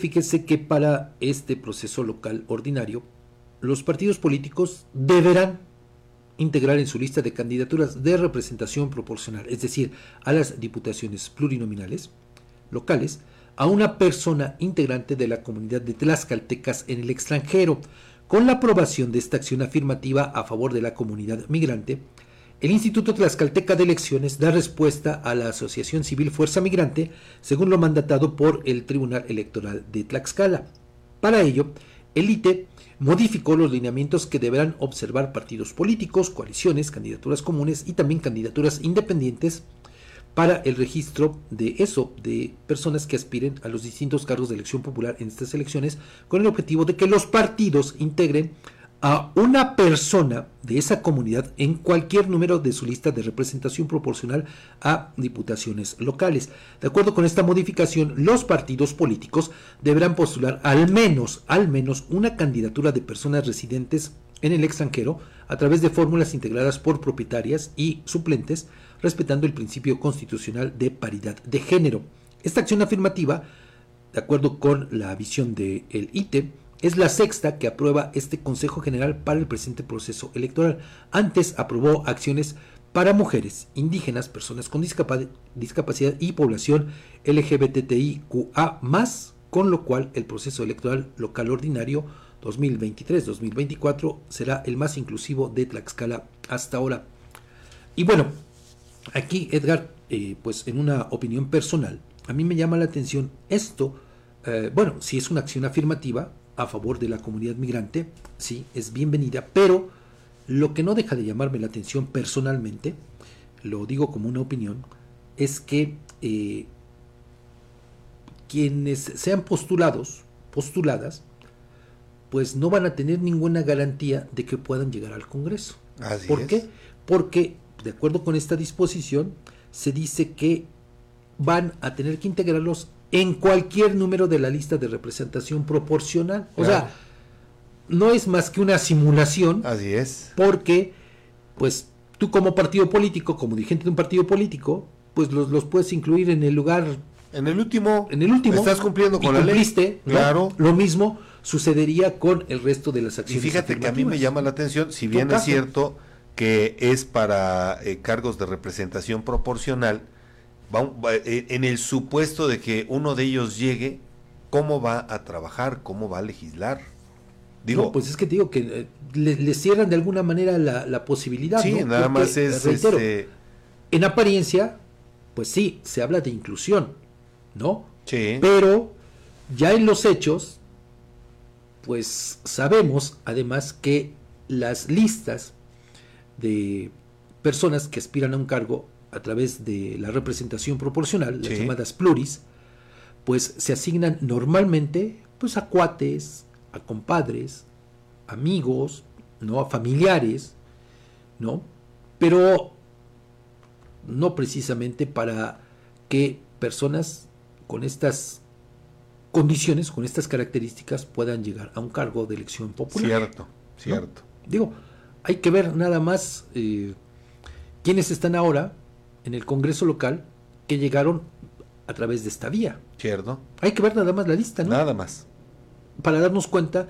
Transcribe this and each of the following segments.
fíjese que para este proceso local ordinario, los partidos políticos deberán integrar en su lista de candidaturas de representación proporcional, es decir, a las diputaciones plurinominales locales, a una persona integrante de la comunidad de tlaxcaltecas en el extranjero. Con la aprobación de esta acción afirmativa a favor de la comunidad migrante, el Instituto Tlaxcalteca de Elecciones da respuesta a la Asociación Civil Fuerza Migrante, según lo mandatado por el Tribunal Electoral de Tlaxcala. Para ello, el ITE modificó los lineamientos que deberán observar partidos políticos, coaliciones, candidaturas comunes y también candidaturas independientes para el registro de eso, de personas que aspiren a los distintos cargos de elección popular en estas elecciones, con el objetivo de que los partidos integren a una persona de esa comunidad en cualquier número de su lista de representación proporcional a diputaciones locales. De acuerdo con esta modificación, los partidos políticos deberán postular al menos, al menos una candidatura de personas residentes en el extranjero a través de fórmulas integradas por propietarias y suplentes, respetando el principio constitucional de paridad de género. Esta acción afirmativa, de acuerdo con la visión del ITE, es la sexta que aprueba este Consejo General para el presente proceso electoral. Antes aprobó acciones para mujeres, indígenas, personas con discapacidad y población LGBTIQA, con lo cual el proceso electoral local ordinario 2023-2024 será el más inclusivo de Tlaxcala hasta ahora. Y bueno, aquí Edgar, eh, pues en una opinión personal, a mí me llama la atención esto, eh, bueno, si es una acción afirmativa, a favor de la comunidad migrante, sí, es bienvenida, pero lo que no deja de llamarme la atención personalmente, lo digo como una opinión, es que eh, quienes sean postulados, postuladas, pues no van a tener ninguna garantía de que puedan llegar al Congreso. ¿Por qué? Porque, de acuerdo con esta disposición, se dice que van a tener que integrarlos en cualquier número de la lista de representación proporcional. O sea, no es más que una simulación. Así es. Porque, pues, tú como partido político, como dirigente de un partido político, pues los, los puedes incluir en el lugar. En el último. En el último. Estás cumpliendo con la ley. Claro. Lo mismo sucedería con el resto de las acciones. Y fíjate que a mí me llama la atención, si bien es cierto que es para eh, cargos de representación proporcional, en el supuesto de que uno de ellos llegue, ¿cómo va a trabajar? ¿Cómo va a legislar? Digo, pues es que te digo que eh, le, cierran de alguna manera la, posibilidad. Sí, nada más es. Este en apariencia, pues sí, se habla de inclusión, ¿no? Sí. Pero ya en los hechos, pues sabemos además que las listas de personas que aspiran a un cargo a través de la representación proporcional, las llamadas pluris, pues se asignan normalmente pues a cuates, a compadres, amigos, ¿no? a familiares, ¿no? Pero no precisamente para que personas con estas condiciones, con estas características, puedan llegar a un cargo de elección popular. Cierto, cierto. Digo, hay que ver nada más eh, quiénes están ahora en el Congreso local que llegaron a través de esta vía. Cierto. Hay que ver nada más la lista, ¿no? Nada más. Para darnos cuenta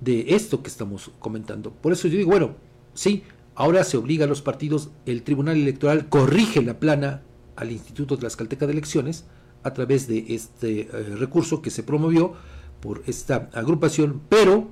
de esto que estamos comentando. Por eso yo digo, bueno, sí, ahora se obliga a los partidos, el Tribunal Electoral corrige la plana al Instituto Tlaxcalteca de Elecciones a través de este eh, recurso que se promovió por esta agrupación, pero